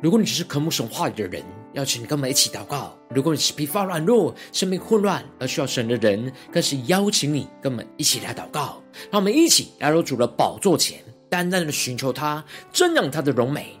如果你只是渴慕神话语的人，邀请你跟我们一起祷告；如果你是疲乏软弱、生命混乱而需要神的人，更是邀请你跟我们一起来祷告。让我们一起来到主的宝座前，单单的寻求他，瞻仰他的荣美，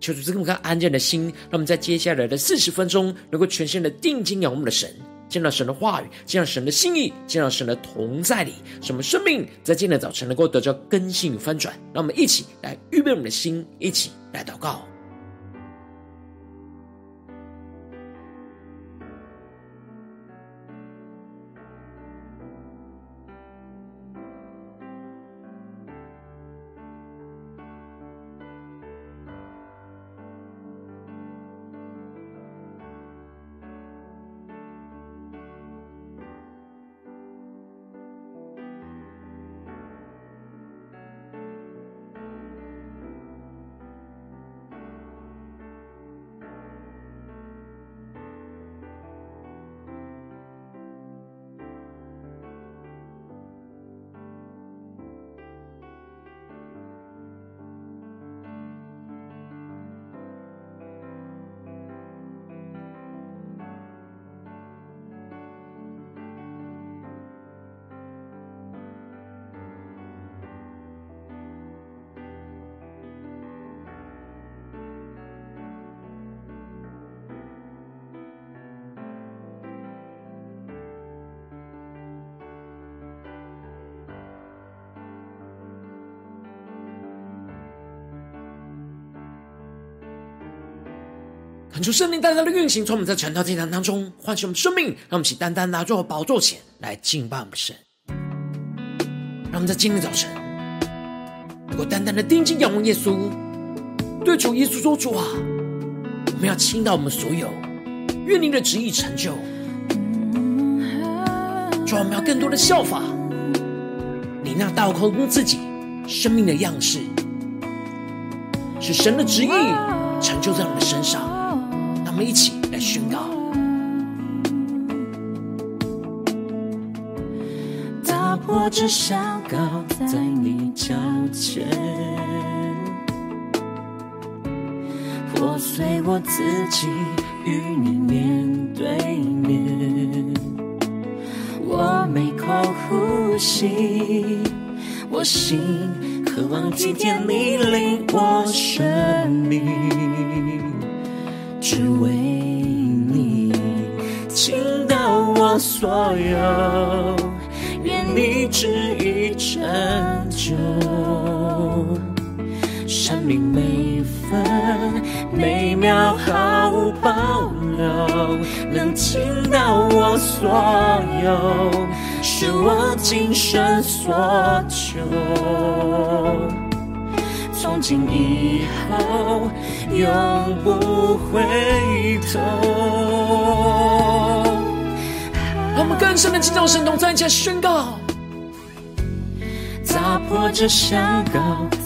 求主赐给我们安静的心，让我们在接下来的四十分钟，能够全新的定睛仰望我们的神，见到神的话语，见到神的心意，见到神的同在里，什么生命在今天的早晨能够得到更新与翻转。让我们一起来预备我们的心，一起来祷告。恳求圣灵单单的运行，从我们在晨祷祭坛当中唤醒我们生命，让我们一起单单拿作宝座前来敬拜我们神。让我们在今天早晨能够单单的定睛仰望耶稣，对主耶稣说：“主啊，我们要倾倒我们所有，愿您的旨意成就。主啊，我们要更多的效法你那倒空自己生命的样式，使神的旨意成就在我们的身上。”我们一起来宣告，打破这香膏在你脚前，破碎我自己与你面对面。我每口呼吸，我心渴望今天你领我生命。只为你倾倒我所有，愿你旨意成就。生命每分每秒毫无保留，能倾倒我所有，是我今生所求。从今以后，永不回头。我们更深的进入神同在，一起宣告：打破这香膏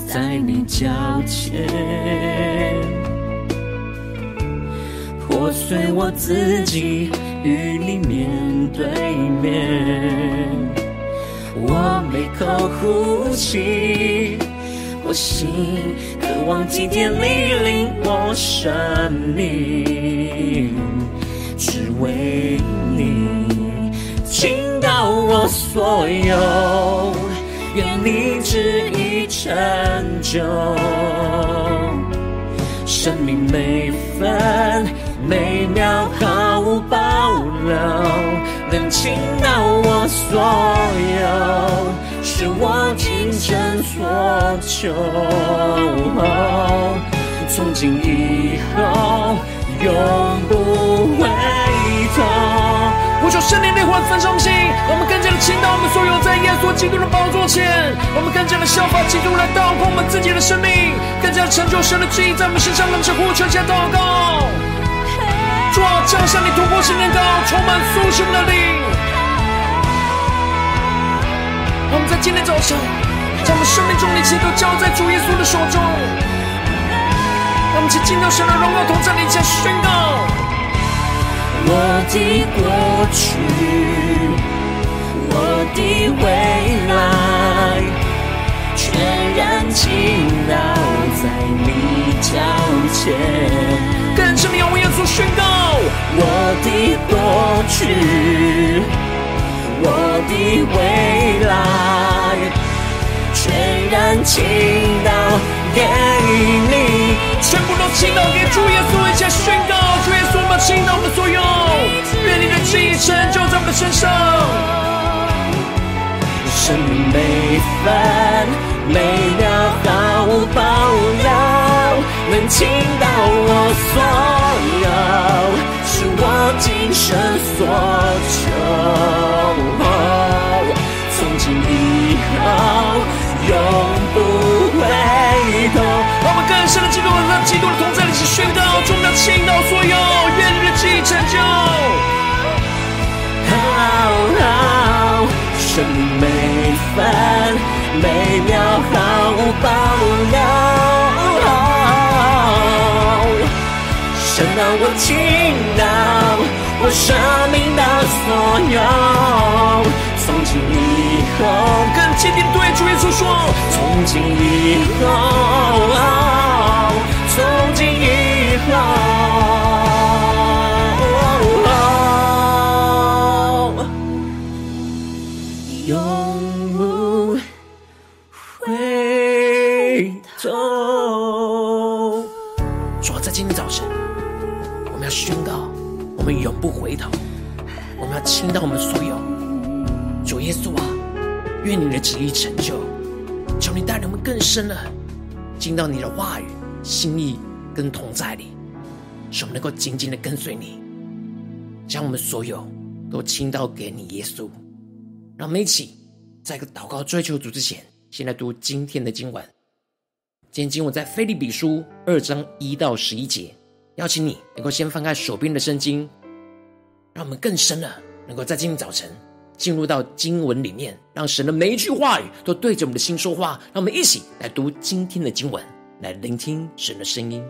在你脚前，破碎我自己与你面对面。我每口呼吸。我心渴望今天你领我生命，只为你倾倒我所有，愿你旨意成就。生命每分每秒毫无保留，能倾倒我所有。是我今生所求，从今以后永不回头。我求圣灵内魂焚烧我们心，我们所有在耶稣基督的宝座前，我们更加的效法基督来祷告我们自己的生命，更加成就神的旨意在我们身上。让我们呼求加祷告，主啊，降下你突破性的高，充满苏醒的灵。我们在今天早上，将我们生命中的一切都交在主耶稣的手中。我们去进入神的荣耀同在里，前宣告我的过去。我的未来全然倾倒在你脚前，更深的要为耶稣宣告。我的过去，我的未来全然倾倒给你，全部都倾倒给主耶稣，一起宣告，主耶稣，我们倾倒我们的所有，愿你的旨意成就在我们的身上。生命每分每秒毫无保留，能倾倒我所有，我今生所求。从今以后永不回头。我们更深的进入让基督的同在里，去宣告，我们要倾倒所有，愿你的旨意成就。好好，生命每。分每秒毫无保留，神让我倾倒我生命的所有，从今以后更坚定对主耶稣说，从今以后，从今以后。永不我们要倾倒我们所有。主耶稣啊，愿你的旨意成就。求你带领我们更深的进到你的话语、心意跟同在里，使我们能够紧紧的跟随你，将我们所有都倾倒给你，耶稣。让我们一起在一个祷告追求主之前，先来读今天的经文。今天经文在腓利比书二章一到十一节。邀请你能够先翻开手边的圣经。让我们更深了能够在今天早晨进入到经文里面，让神的每一句话语都对着我们的心说话。让我们一起来读今天的经文，来聆听神的声音。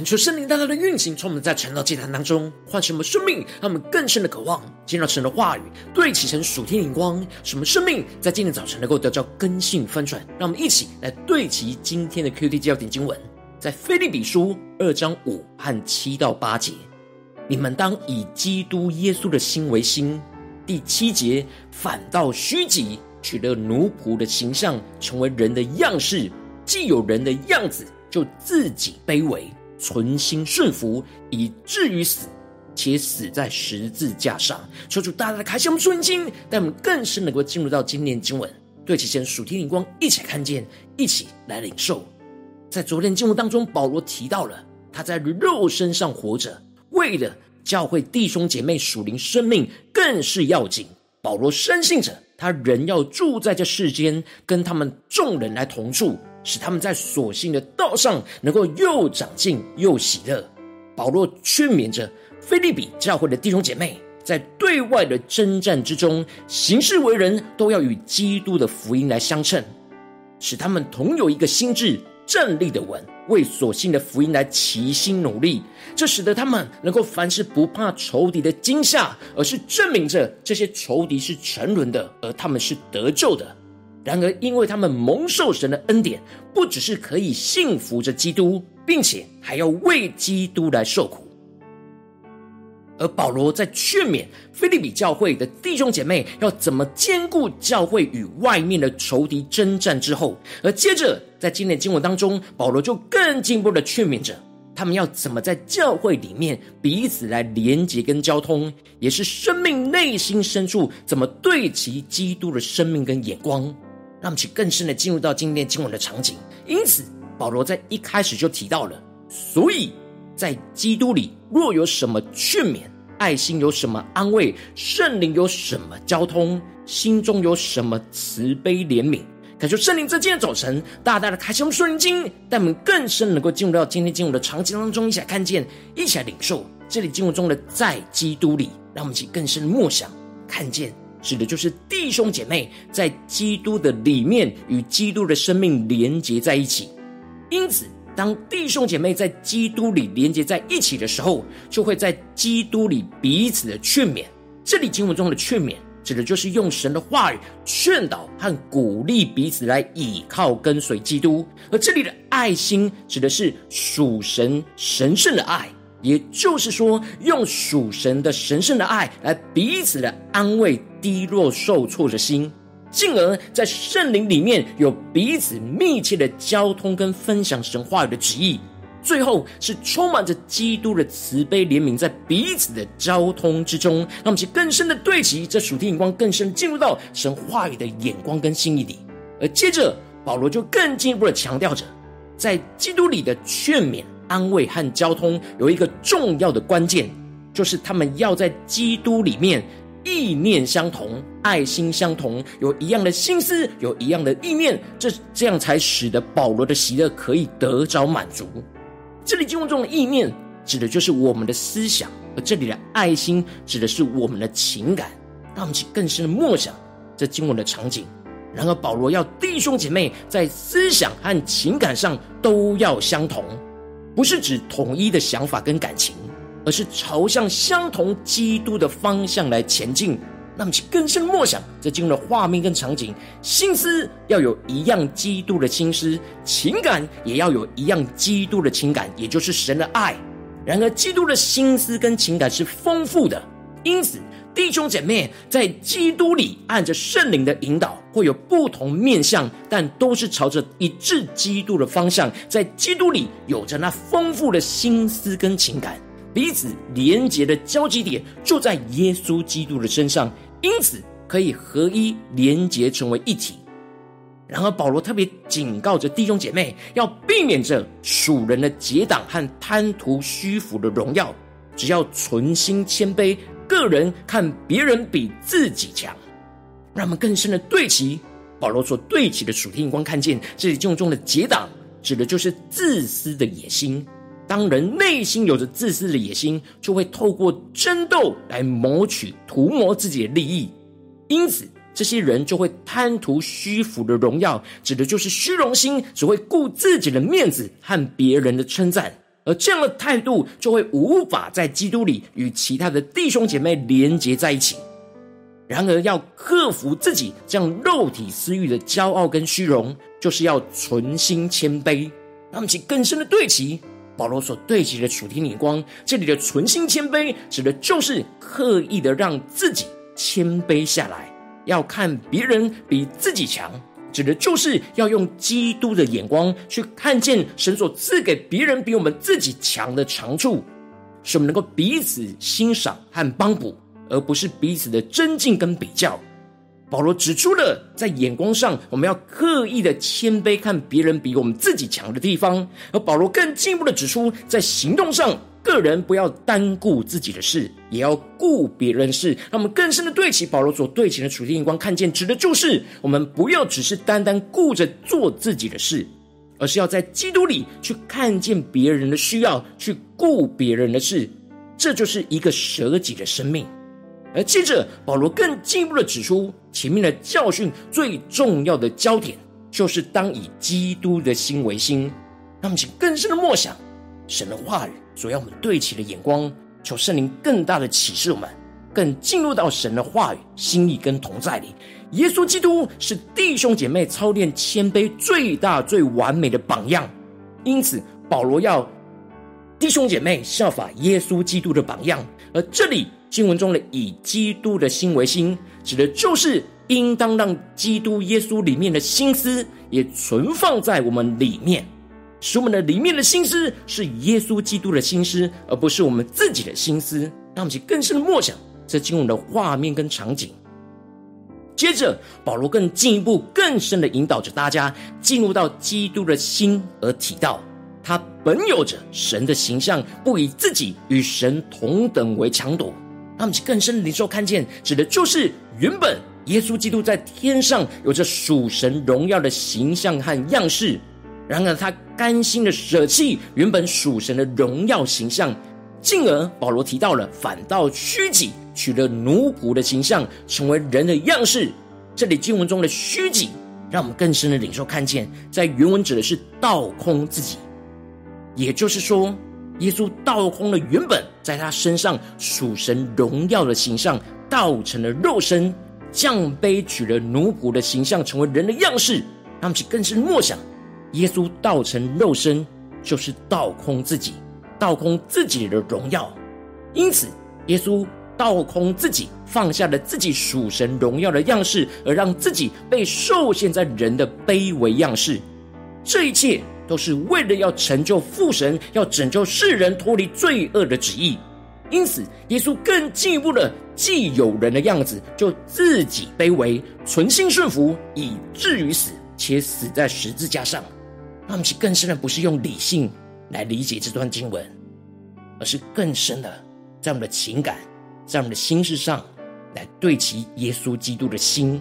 恳求圣灵大大的运行，从我们在晨祷祭坛当中唤醒我们生命，让我们更深的渴望见到神的话语，对齐成属天灵光，什么生命在今天早晨能够得到更新翻转。让我们一起来对齐今天的 QT 焦点经文，在腓立比书二章五和七到八节，你们当以基督耶稣的心为心。第七节，反倒虚己，取了奴仆的形象，成为人的样式，既有人的样子，就自己卑微。存心顺服，以至于死，且死在十字架上。求主大大的开启我们属灵心，带我们更深能够进入到今天经文，对齐神属天灵光，一起看见，一起来领受。在昨天经文当中，保罗提到了他在肉身上活着，为了教会弟兄姐妹属灵生命更是要紧。保罗深信着，他仍要住在这世间，跟他们众人来同住。使他们在所信的道上能够又长进又喜乐。保罗劝勉着腓利比教会的弟兄姐妹，在对外的征战之中，行事为人都要与基督的福音来相称，使他们同有一个心智，站立的稳，为所信的福音来齐心努力。这使得他们能够凡事不怕仇敌的惊吓，而是证明着这些仇敌是沉沦的，而他们是得救的。然而，因为他们蒙受神的恩典，不只是可以信服着基督，并且还要为基督来受苦。而保罗在劝勉腓利比教会的弟兄姐妹要怎么兼顾教会与外面的仇敌征战之后，而接着在今天的经文当中，保罗就更进一步的劝勉着他们要怎么在教会里面彼此来连接跟交通，也是生命内心深处怎么对齐基督的生命跟眼光。让我们去更深的进入到今天经文的场景。因此，保罗在一开始就提到了，所以在基督里若有什么劝勉，爱心有什么安慰，圣灵有什么交通，心中有什么慈悲怜悯，感谢圣灵在今天早晨大大的开启我们属灵心，带我们更深能够进入到今天经文的场景当中，一起来看见，一起来领受这里经文中的在基督里，让我们去更深的默想看见。指的就是弟兄姐妹在基督的里面与基督的生命连结在一起，因此，当弟兄姐妹在基督里连结在一起的时候，就会在基督里彼此的劝勉。这里经文中的劝勉，指的就是用神的话语劝导和鼓励彼此来倚靠跟随基督；而这里的爱心，指的是属神神圣的爱。也就是说，用属神的神圣的爱来彼此的安慰低落受挫的心，进而在圣灵里面有彼此密切的交通跟分享神话语的旨意。最后是充满着基督的慈悲怜悯，在彼此的交通之中，让我们去更深的对齐这属天眼光，更深进入到神话语的眼光跟心意里。而接着保罗就更进一步的强调着，在基督里的劝勉。安慰和交通有一个重要的关键，就是他们要在基督里面意念相同、爱心相同，有一样的心思，有一样的意念，这这样才使得保罗的喜乐可以得着满足。这里经文中的意念指的就是我们的思想，而这里的爱心指的是我们的情感。让我们去更深的默想这经文的场景。然而，保罗要弟兄姐妹在思想和情感上都要相同。不是指统一的想法跟感情，而是朝向相同基督的方向来前进。那么，请更深默想这经文的画面跟场景，心思要有一样基督的心思，情感也要有一样基督的情感，也就是神的爱。然而，基督的心思跟情感是丰富的，因此。弟兄姐妹在基督里按着圣灵的引导，会有不同面向，但都是朝着一致基督的方向。在基督里有着那丰富的心思跟情感，彼此连结的交集点就在耶稣基督的身上，因此可以合一连结成为一体。然而保罗特别警告着弟兄姐妹，要避免着属人的结党和贪图虚浮的荣耀，只要存心谦卑。个人看别人比自己强，让我们更深的对齐保罗所对齐的属天光，看见这里经文中的结党，指的就是自私的野心。当人内心有着自私的野心，就会透过争斗来谋取、图谋自己的利益。因此，这些人就会贪图虚浮的荣耀，指的就是虚荣心，只会顾自己的面子和别人的称赞。而这样的态度就会无法在基督里与其他的弟兄姐妹连结在一起。然而，要克服自己这样肉体私欲的骄傲跟虚荣，就是要存心谦卑。让我们起更深的对齐保罗所对齐的属天眼光。这里的存心谦卑，指的就是刻意的让自己谦卑下来，要看别人比自己强。指的就是要用基督的眼光去看见神所赐给别人比我们自己强的长处，使我们能够彼此欣赏和帮补，而不是彼此的尊敬跟比较。保罗指出了在眼光上，我们要刻意的谦卑，看别人比我们自己强的地方；而保罗更进一步的指出，在行动上。个人不要单顾自己的事，也要顾别人事。让我们更深的对齐保罗所对齐的处天眼光，看见指的就是我们不要只是单单顾着做自己的事，而是要在基督里去看见别人的需要，去顾别人的事。这就是一个舍己的生命。而接着保罗更进一步的指出，前面的教训最重要的焦点，就是当以基督的心为心。让我们请更深的默想神的话语。所要我们对齐的眼光，求圣灵更大的启示我们，更进入到神的话语、心意跟同在里。耶稣基督是弟兄姐妹操练谦卑最大、最完美的榜样。因此，保罗要弟兄姐妹效法耶稣基督的榜样。而这里经文中的“以基督的心为心”，指的就是应当让基督耶稣里面的心思也存放在我们里面。使我们的里面的心思是耶稣基督的心思，而不是我们自己的心思。让我们去更深的默想这经文的画面跟场景。接着，保罗更进一步、更深的引导着大家进入到基督的心，而提到他本有着神的形象，不以自己与神同等为强夺。让我们更深的领受看见，指的就是原本耶稣基督在天上有着属神荣耀的形象和样式。然而，他甘心的舍弃原本属神的荣耀形象，进而保罗提到了，反倒虚己，取了奴仆的形象，成为人的样式。这里经文中的虚己，让我们更深的领受看见，在原文指的是倒空自己，也就是说，耶稣倒空了原本在他身上属神荣耀的形象，道成了肉身，降卑取了奴仆的形象，成为人的样式。他们去更深默想。耶稣道成肉身，就是倒空自己，倒空自己的荣耀。因此，耶稣倒空自己，放下了自己属神荣耀的样式，而让自己被受限在人的卑微样式。这一切都是为了要成就父神要拯救世人脱离罪恶的旨意。因此，耶稣更进一步的，既有人的样子，就自己卑微，存心顺服，以至于死，且死在十字架上。让我们去更深的，不是用理性来理解这段经文，而是更深的，在我们的情感，在我们的心事上来对齐耶稣基督的心。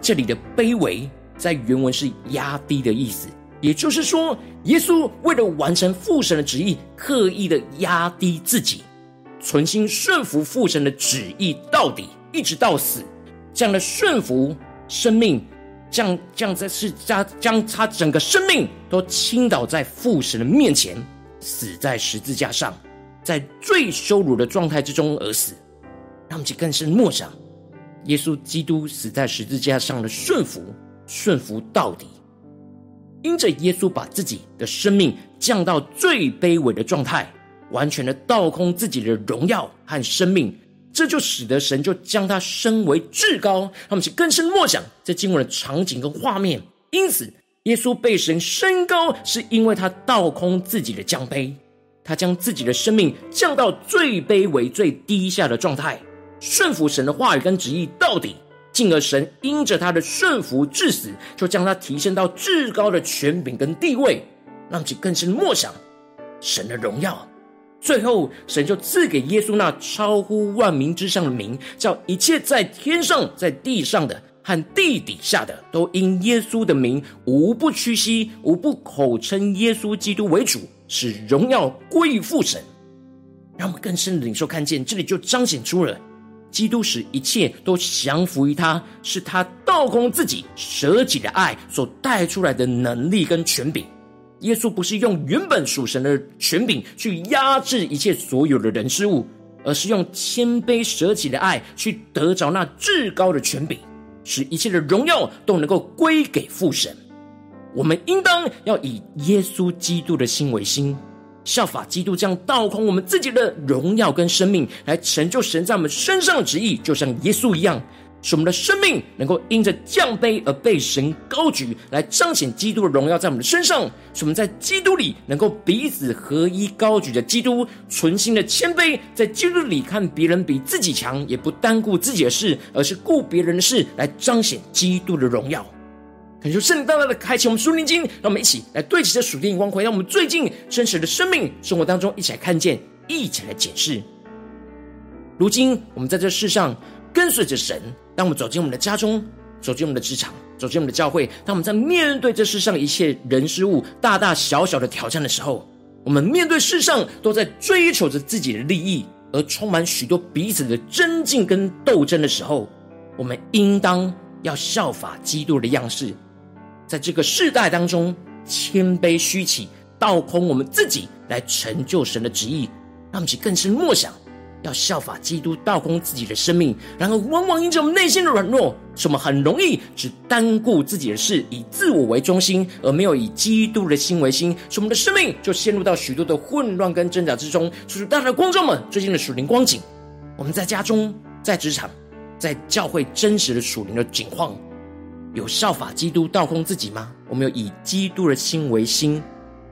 这里的卑微，在原文是压低的意思，也就是说，耶稣为了完成父神的旨意，刻意的压低自己，存心顺服父神的旨意到底，一直到死。这样的顺服，生命。将将在是将将他整个生命都倾倒在父神的面前，死在十字架上，在最羞辱的状态之中而死。让我们去更深默想，耶稣基督死在十字架上的顺服，顺服到底。因着耶稣把自己的生命降到最卑微的状态，完全的倒空自己的荣耀和生命。这就使得神就将他升为至高，让我们是更深默想这经文的场景跟画面。因此，耶稣被神升高，是因为他倒空自己的降卑，他将自己的生命降到最卑微、最低下的状态，顺服神的话语跟旨意到底，进而神因着他的顺服至死，就将他提升到至高的权柄跟地位，让其更深默想神的荣耀。最后，神就赐给耶稣那超乎万名之上的名，叫一切在天上、在地上的和地底下的，都因耶稣的名，无不屈膝，无不口称耶稣基督为主，使荣耀归于父神。让我们更深的领受看见，这里就彰显出了基督使一切都降服于他，是他倒空自己、舍己的爱所带出来的能力跟权柄。耶稣不是用原本属神的权柄去压制一切所有的人事物，而是用谦卑舍己的爱去得着那至高的权柄，使一切的荣耀都能够归给父神。我们应当要以耶稣基督的心为心，效法基督这样倒空我们自己的荣耀跟生命，来成就神在我们身上的旨意，就像耶稣一样。使我们的生命能够因着降卑而被神高举，来彰显基督的荣耀在我们的身上。使我们在基督里能够彼此合一，高举着基督，存心的谦卑，在基督里看别人比自己强，也不单顾自己的事，而是顾别人的事，来彰显基督的荣耀。恳求圣灵大大的开启我们属灵经，让我们一起来对齐这属天眼光，回到我们最近真实的生命生活当中，一起来看见，一起来检视。如今我们在这世上跟随着神。当我们走进我们的家中，走进我们的职场，走进我们的教会，当我们在面对这世上一切人事物大大小小的挑战的时候，我们面对世上都在追求着自己的利益，而充满许多彼此的争竞跟斗争的时候，我们应当要效法基督的样式，在这个世代当中谦卑虚起，倒空我们自己，来成就神的旨意，让我们更深默想。要效法基督，倒空自己的生命，然而往往因着我们内心的软弱，使我们很容易只单顾自己的事，以自我为中心，而没有以基督的心为心，使我们的生命就陷入到许多的混乱跟挣扎之中。所以，大家的观众们，最近的属灵光景，我们在家中、在职场、在教会真实的属灵的景况，有效法基督倒空自己吗？我们有以基督的心为心，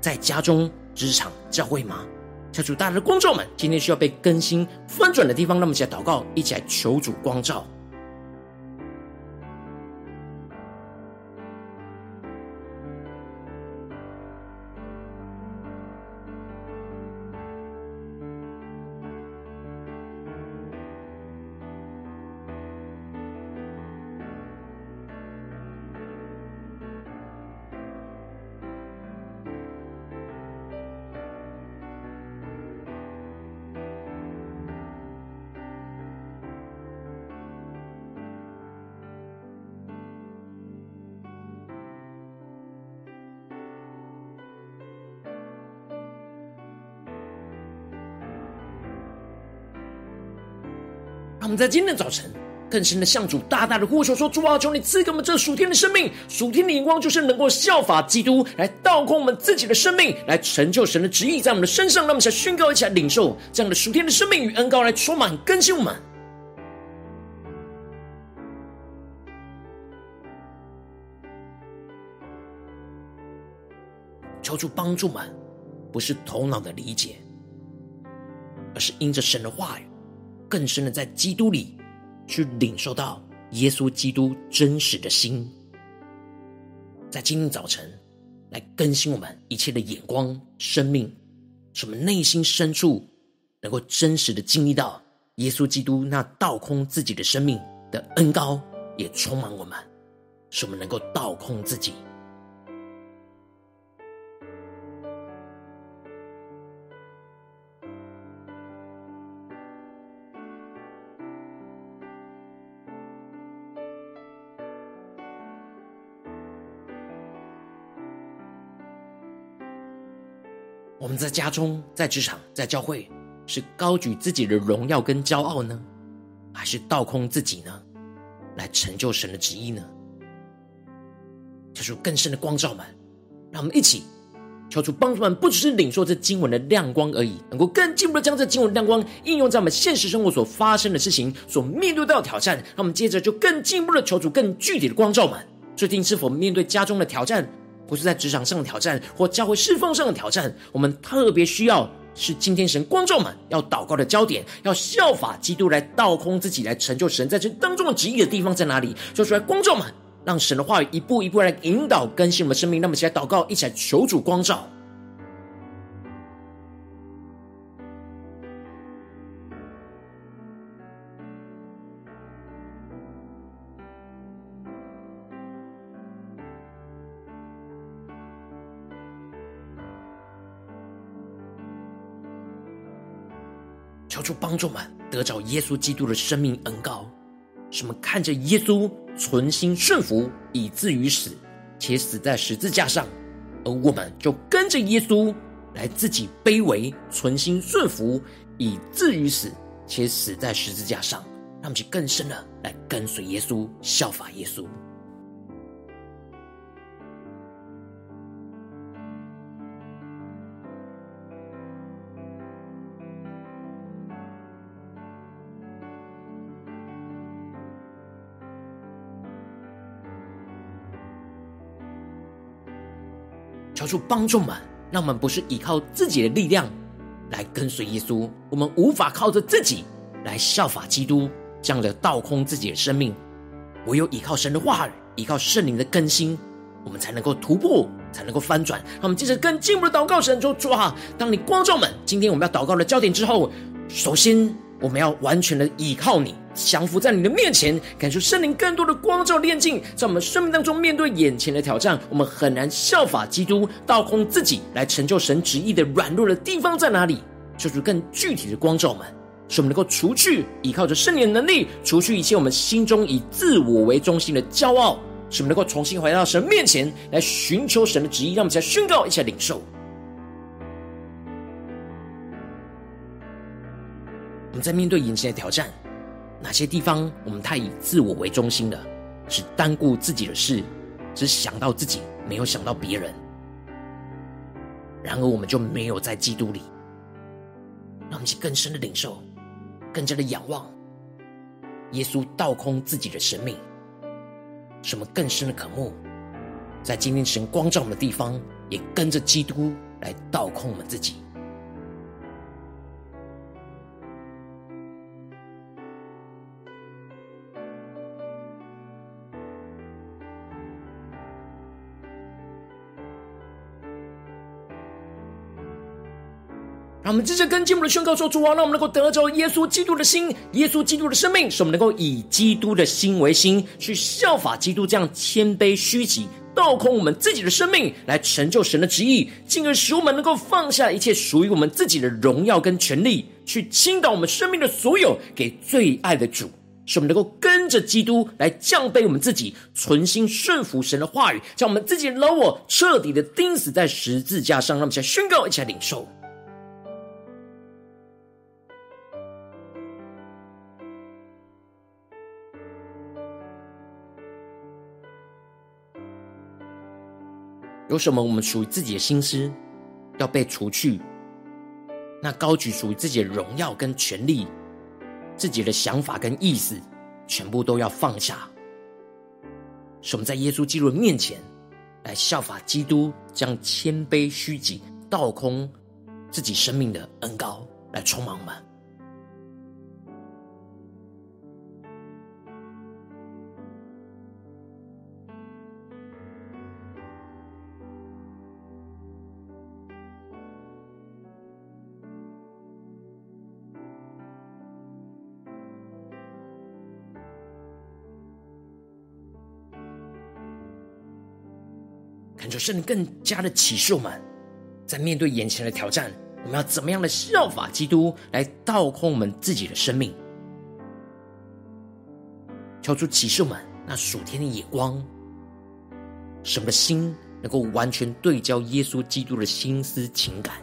在家中、职场、教会吗？求主，大家的光照们，今天需要被更新翻转的地方，那么一起来祷告，一起来求主光照。在今天的早晨，更深的向主大大的呼求说：“主啊，求你赐给我们这属天的生命，属天的眼光，就是能够效法基督，来倒空我们自己的生命，来成就神的旨意在我们的身上。让我们一起来宣告，一起来领受这样的属天的生命与恩膏，来充满更新我们。求主帮助们，不是头脑的理解，而是因着神的话语。”更深的在基督里去领受到耶稣基督真实的心，在今天早晨来更新我们一切的眼光、生命，使我们内心深处能够真实的经历到耶稣基督那倒空自己的生命的恩膏，也充满我们，使我们能够倒空自己。在家中、在职场、在教会，是高举自己的荣耀跟骄傲呢，还是倒空自己呢，来成就神的旨意呢？求主更深的光照们，让我们一起求主帮助们，不只是领受这经文的亮光而已，能够更进一步的将这经文的亮光应用在我们现实生活所发生的事情、所面对到的挑战。让我们接着就更进一步的求主更具体的光照们，最近是否面对家中的挑战？不是在职场上的挑战，或教会侍奉上的挑战，我们特别需要是今天神光照们要祷告的焦点，要效法基督来倒空自己，来成就神在这当中的旨意的地方在哪里？说出来，光照们，让神的话语一步一步来引导更新我们的生命。那么，起来祷告，一起来求主光照。求主帮助们得着耶稣基督的生命恩膏，使我们看着耶稣存心顺服，以至于死，且死在十字架上，而我们就跟着耶稣来自己卑微，存心顺服，以至于死，且死在十字架上，让我们更深的来跟随耶稣，效法耶稣。求主帮助们，让我们不是依靠自己的力量来跟随耶稣，我们无法靠着自己来效法基督，这样的倒空自己的生命。唯有依靠神的话语，依靠圣灵的更新，我们才能够突破，才能够翻转。让我们接着更进一步的祷告神，说主啊，当你光照们，今天我们要祷告的焦点之后，首先。我们要完全的依靠你，降服在你的面前，感受圣灵更多的光照炼净，在我们生命当中面对眼前的挑战，我们很难效法基督，倒空自己来成就神旨意的软弱的地方在哪里？求主更具体的光照我们，使我们能够除去依靠着圣灵的能力，除去一切我们心中以自我为中心的骄傲，使我们能够重新回到神面前来寻求神的旨意，让我们再宣告一下领受。我们在面对眼前的挑战，哪些地方我们太以自我为中心了，只单顾自己的事，只想到自己，没有想到别人。然而，我们就没有在基督里，让我们去更深的领受，更加的仰望耶稣倒空自己的生命，什么更深的渴慕，在今天神光照我们的地方，也跟着基督来倒空我们自己。让我们接着跟进我们的宣告说：主啊，让我们能够得着耶稣基督的心，耶稣基督的生命，使我们能够以基督的心为心，去效法基督这样谦卑虚己，倒空我们自己的生命，来成就神的旨意，进而使我们能够放下一切属于我们自己的荣耀跟权力，去倾倒我们生命的所有给最爱的主，使我们能够跟着基督来降卑我们自己，存心顺服神的话语，将我们自己的老我彻底的钉死在十字架上。让我们一起来宣告，一起来领受。有什么我们属于自己的心思要被除去？那高举属于自己的荣耀跟权力，自己的想法跟意思，全部都要放下。使我们在耶稣基督面前来效法基督，将谦卑虚己、倒空自己生命的恩膏来充满我们。甚至更加的启示我们，在面对眼前的挑战，我们要怎么样的效法基督，来倒空我们自己的生命，求出启示我们那属天的眼光，什么心能够完全对焦耶稣基督的心思情感。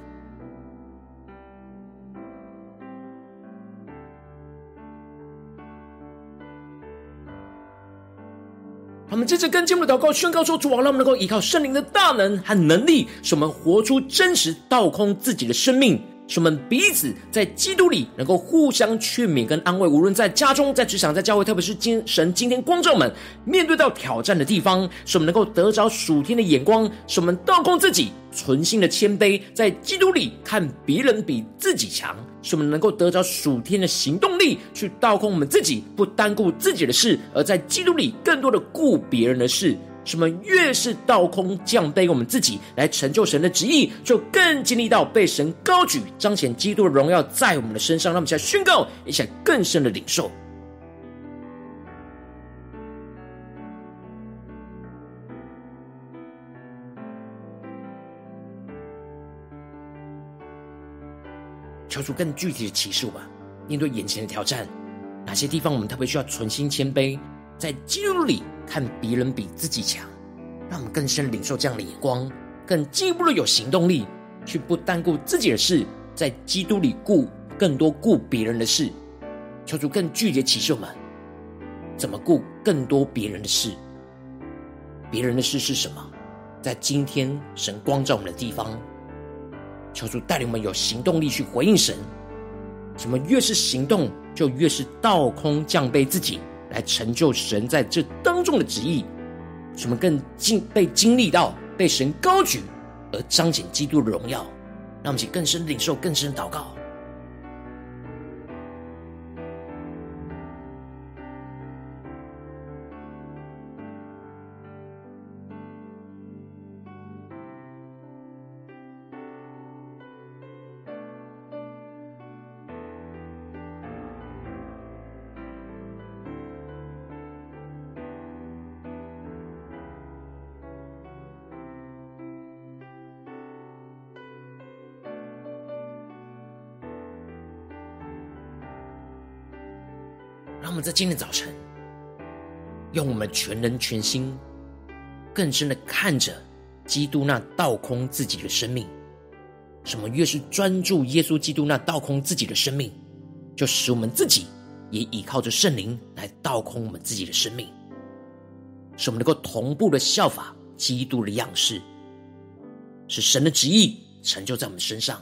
我们接着跟进我们的祷告，宣告说：“主啊，让我们能够依靠圣灵的大能和能力，使我们活出真实，倒空自己的生命。”使我们彼此在基督里能够互相劝勉跟安慰，无论在家中、在职场、在教会，特别是今神今天光照们面对到挑战的地方，使我们能够得着属天的眼光，使我们倒空自己，存心的谦卑，在基督里看别人比自己强，使我们能够得着属天的行动力，去倒空我们自己，不单顾自己的事，而在基督里更多的顾别人的事。什么越是倒空降卑我们自己来成就神的旨意，就更经历到被神高举，彰显基督的荣耀在我们的身上。让我们现在宣告一下更深的领受。求出更具体的启示吧。面对眼前的挑战，哪些地方我们特别需要存心谦卑，在基督里看别人比自己强，让我们更深领受这样的眼光，更进一步的有行动力，去不单顾自己的事，在基督里顾更多顾别人的事。求主更具体启示我们，怎么顾更多别人的事？别人的事是什么？在今天神光照我们的地方，求主带领我们有行动力去回应神。什么越是行动，就越是倒空降卑自己，来成就神在这当中的旨意。什么更经被经历到被神高举而彰显基督的荣耀，让我们去更深领受、更深祷告。在今天早晨，用我们全人全心，更深的看着基督那倒空自己的生命。什么越是专注耶稣基督那倒空自己的生命，就使我们自己也依靠着圣灵来倒空我们自己的生命，使我们能够同步的效法基督的样式，使神的旨意成就在我们身上。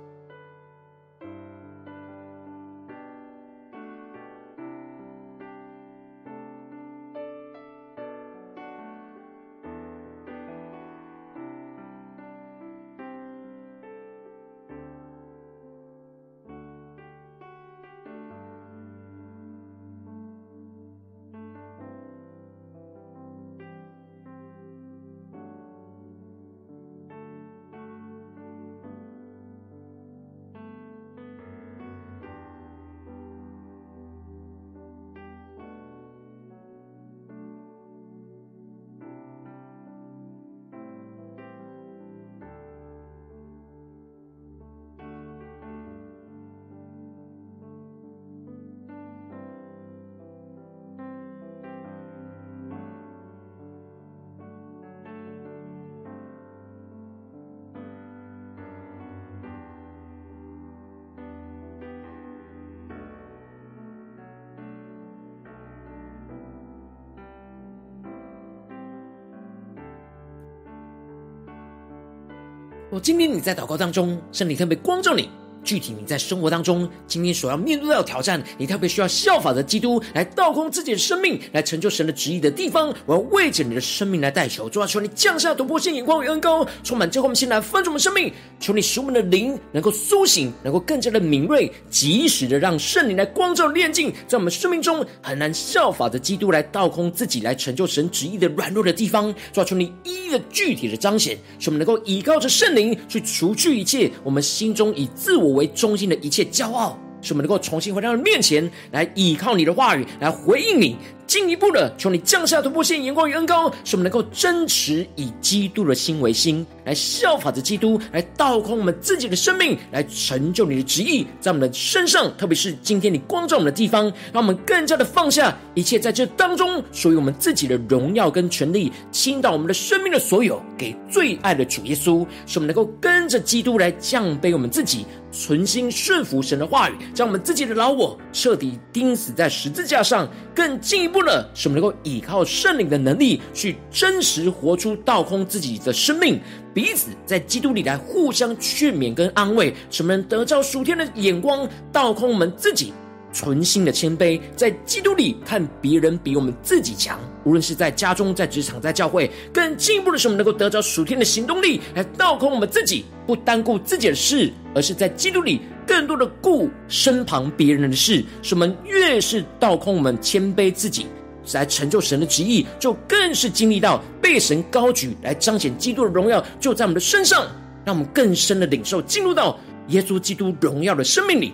我今天你在祷告当中，圣灵特别光照你。具体你在生活当中今天所要面对到的挑战，你特别需要效法的基督来倒空自己的生命，来成就神的旨意的地方，我要为着你的生命来代求，主啊，求你降下突破性眼光与恩膏，充满教会我们心来翻转我们生命，求你使我们的灵能够苏醒，能够更加的敏锐，及时的让圣灵来光照炼净，在我们生命中很难效法的基督来倒空自己，来成就神旨意的软弱的地方，主啊，求你一一的具体的彰显，使我们能够依靠着圣灵去除去一切我们心中以自我为为中心的一切骄傲，使我们能够重新回到你面前来倚靠你的话语，来回应你。进一步的，求你降下突破性眼光与恩膏，使我们能够真实以基督的心为心，来效法着基督，来倒空我们自己的生命，来成就你的旨意在我们的身上。特别是今天你光照我们的地方，让我们更加的放下一切在这当中属于我们自己的荣耀跟权力，倾倒我们的生命的所有给最爱的主耶稣，使我们能够跟着基督来降卑我们自己，存心顺服神的话语，将我们自己的老我彻底钉死在十字架上。更进一步的，使我们能够依靠圣灵的能力，去真实活出倒空自己的生命，彼此在基督里来互相劝勉跟安慰，使我们得着属天的眼光，倒空我们自己，存心的谦卑，在基督里看别人比我们自己强。无论是在家中、在职场、在教会，更进一步的是我们能够得着属天的行动力，来倒空我们自己，不单顾自己的事，而是在基督里。更多的顾身旁别人的事，使我们越是倒空我们谦卑自己，来成就神的旨意，就更是经历到被神高举，来彰显基督的荣耀，就在我们的身上，让我们更深的领受，进入到耶稣基督荣耀的生命里，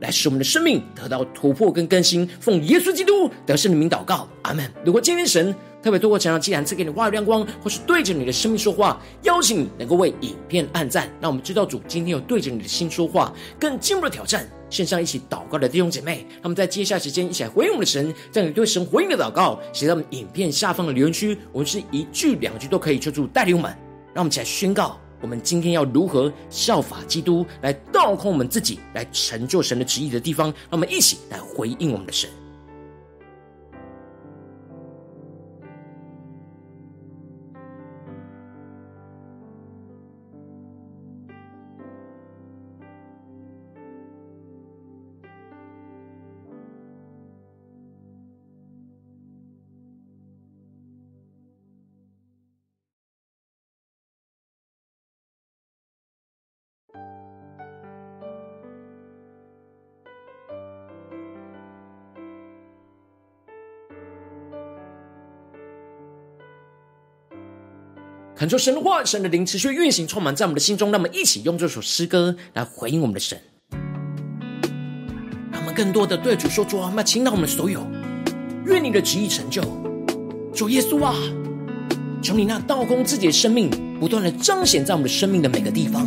来使我们的生命得到突破跟更新。奉耶稣基督得胜的名祷告，阿门。如果今天神特别透过这样，既然赐给你话语亮光，或是对着你的生命说话，邀请你能够为影片按赞，让我们知道主今天有对着你的心说话，更进一步的挑战。线上一起祷告的弟兄姐妹，他们在接下时间一起来回应我们的神，将你对神回应的祷告写在我们影片下方的留言区，我们是一句两句都可以，求主带领我们，让我们一起来宣告，我们今天要如何效法基督，来倒空我们自己，来成就神的旨意的地方，让我们一起来回应我们的神。恳求神的话，神的灵持续运行，充满在我们的心中。让我们一起用这首诗歌来回应我们的神，让我们更多的对主说：主啊，我们要倾倒我们所有，愿你的旨意成就。主耶稣啊，求你那倒空自己的生命，不断的彰显在我们的生命的每个地方，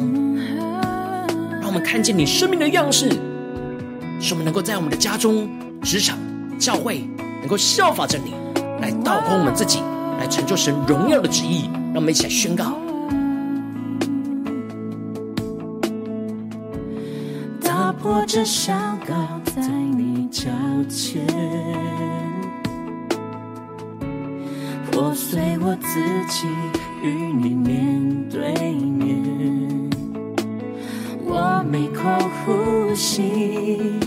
让我们看见你生命的样式，使我们能够在我们的家中、职场、教会，能够效法着你，来倒空我们自己，来成就神荣耀的旨意。让我们一起来宣告，打破这小高在你脚前，破碎我自己与你面对面。我每口呼吸，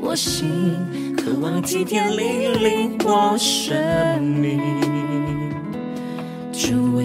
我心渴望今天莅临我生命。只为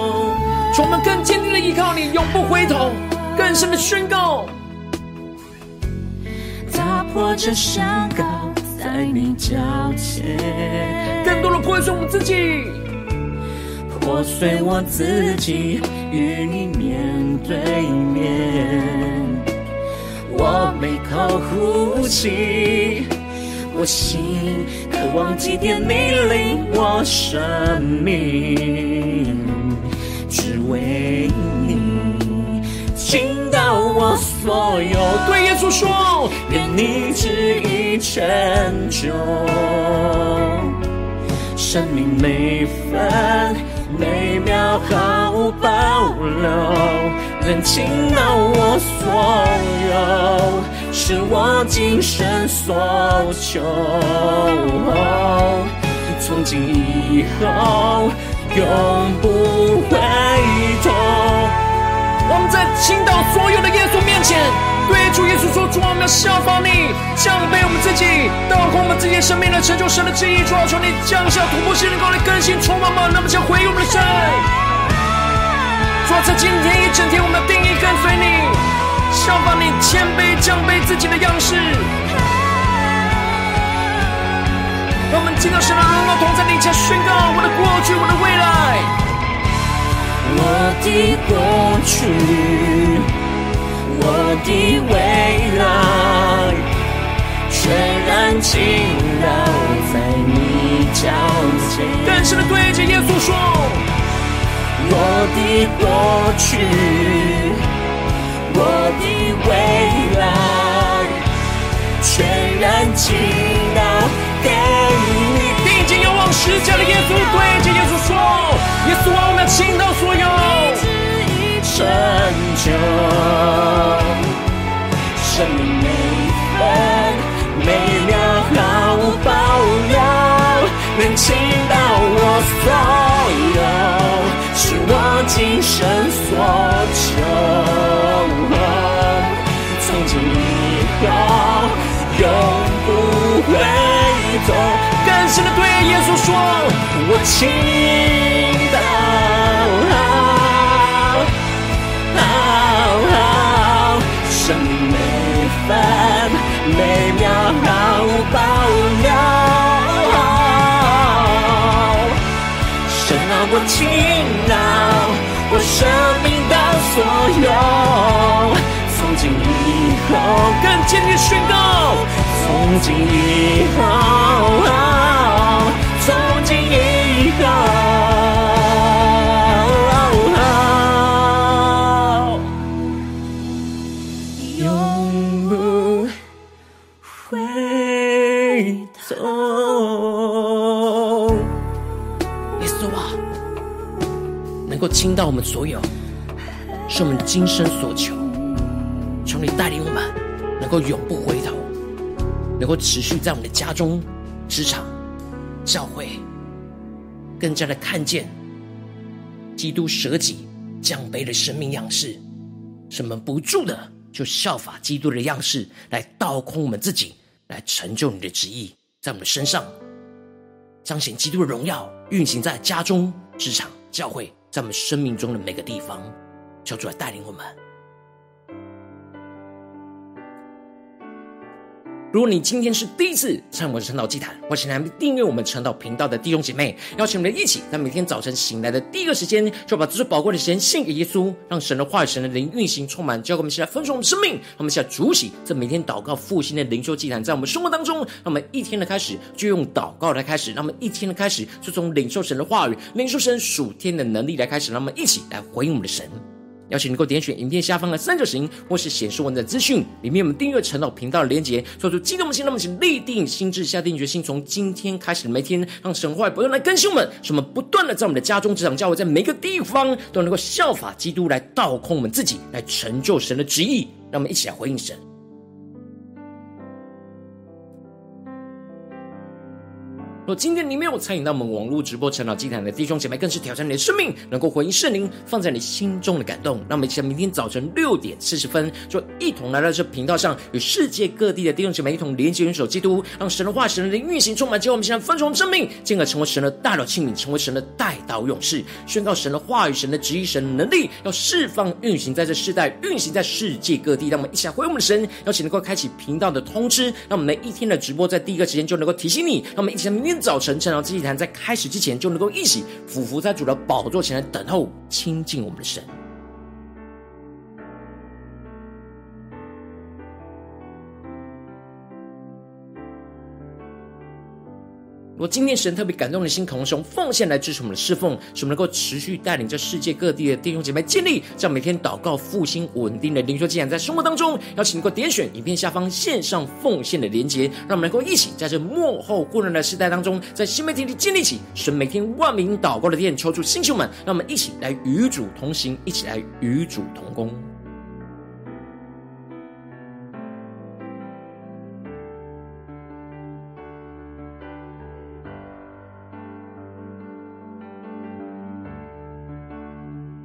从我们更坚定的依靠你，永不回头，更深的宣告。打破这山高在你脚前，更多的破碎我们自己，破碎我自己，与你面对面。我每口呼吸。我心渴望祭奠你领我生命，只为你倾倒我所有。对耶稣说，愿你旨意成就，生命每分每秒毫无保留，能倾倒我所有。是我今生所求，从今以后永不回头。我们在倾倒所有的耶稣面前，对主耶稣说：“主，我们要效法你，降卑我们自己，倒空我们自己的生命来成就神的旨意。主啊，求你降下突破性的高来更新充满吧。那么，将回应我们的神。主啊，在今天一整天，我们要定义跟随你。”效法你谦卑降卑自己的样式，我们见到神的荣耀同在你前宣告我的过去，我的未来。我的过去，我的未来，全然倾倒在你脚前。更深的对着耶稣说，我的过去。我的未来全然倾。仰望十架的耶稣，对着耶稣说：“耶稣啊，我们要倾倒所有，成就生命每分每秒毫无保留，能倾倒我所有。”是我今生所求，从今以后永不回头。深的对耶稣说。我倾倒，生命每分每秒毫无保留。神啊，我倾倒我生命的所有，从今以后更坚定宣告，从今以后，从今以后，永不回头。耶稣啊，能够倾倒我们所有，是我们今生所求。求你带领我们，能够永不回。能够持续在我们的家中、职场、教会，更加的看见基督舍己降卑的生命样式。使我们不住的就效法基督的样式，来倒空我们自己，来成就你的旨意，在我们身上彰显基督的荣耀，运行在家中、职场、教会。在我们生命中的每个地方，求主来带领我们。如果你今天是第一次参与我们的晨祷祭坛，或是还没订阅我们晨祷频道的弟兄姐妹，邀请我们一起在每天早晨醒来的第一个时间，就把最宝贵的时间献给耶稣，让神的话语、神的灵运行充满，交给我们，一起来分盛我们生命。让我们一起来主起这每天祷告复兴的灵修祭坛，在我们生活当中，让我们一天的开始就用祷告来开始，让我们一天的开始就从领受神的话语、领受神属天的能力来开始，让我们一起来回应我们的神。邀请能够点选影片下方的三角形，或是显示文字资讯里面，我们订阅陈老频道的连接，做出激动的心，那么请立定心智，下定决心，从今天开始的每天，让神话不断来更新我们，使我们不断的在我们的家中、职场、教会，在每个地方都能够效法基督，来倒空我们自己，来成就神的旨意。让我们一起来回应神。今天你没有参与到我们网络直播晨祷祭坛的弟兄姐妹，更是挑战你的生命，能够回应圣灵放在你心中的感动。让我们一起在明天早晨六点四十分，就一同来到这频道上，与世界各地的弟兄姐妹一同连接、元首基督，让神的话、神的灵运行充满。结果我们现在分盛生命，进而成为神的代祷器皿，成为神的代祷勇士，宣告神的话语、神的旨意、神的能力，要释放、运行在这世代，运行在世界各地。让我们一起来回应我们的神，邀请能够开启频道的通知，让我们每一天的直播在第一个时间就能够提醒你。让我们一起在明天。早晨，晨祷祭坛在开始之前，就能够一起俯伏在主的宝座前来等候亲近我们的神。我今天神特别感动的心，可能是用奉献来支持我们的侍奉，使我们能够持续带领着世界各地的弟兄姐妹建立这样每天祷告复兴稳定的灵修祭坛，在生活当中，邀请你能够点选影片下方线上奉献的连结，让我们能够一起在这幕后混乱的时代当中，在新媒体里建立起神每天万名祷告的殿，抽出星球们，让我们一起来与主同行，一起来与主同工。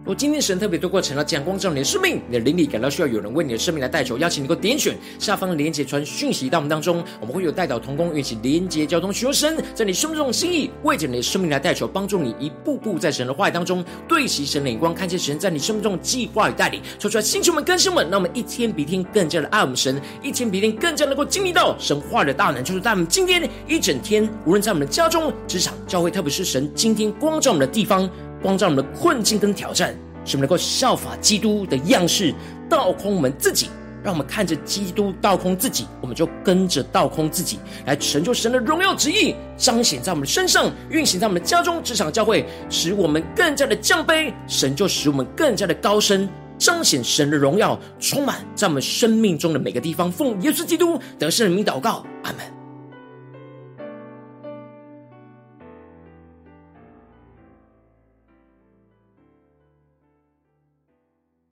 我今天神特别透过晨祷讲光照你的生命，你的灵里感到需要有人为你的生命来代求，邀请你能够点选下方连结传讯息到我们当中，我们会有代祷同工，运行连结交通，学生在你生命中的心意，为着你的生命来代求，帮助你一步步在神的话语当中对齐神的眼光，看见神在你生命中的计划与带领，说出来星球们更新们，让我们一天比一天更加的爱我们神，一天比一天更加能够经历到神话的大能，就是在我们今天一整天，无论在我们的家中、职场、教会，特别是神今天光照我们的地方。光照我们的困境跟挑战，使我们能够效法基督的样式，倒空我们自己，让我们看着基督倒空自己，我们就跟着倒空自己，来成就神的荣耀旨意，彰显在我们身上，运行在我们家中、职场、教会，使我们更加的降卑，神就使我们更加的高升，彰显神的荣耀，充满在我们生命中的每个地方。奉耶稣基督得胜的名祷告，阿门。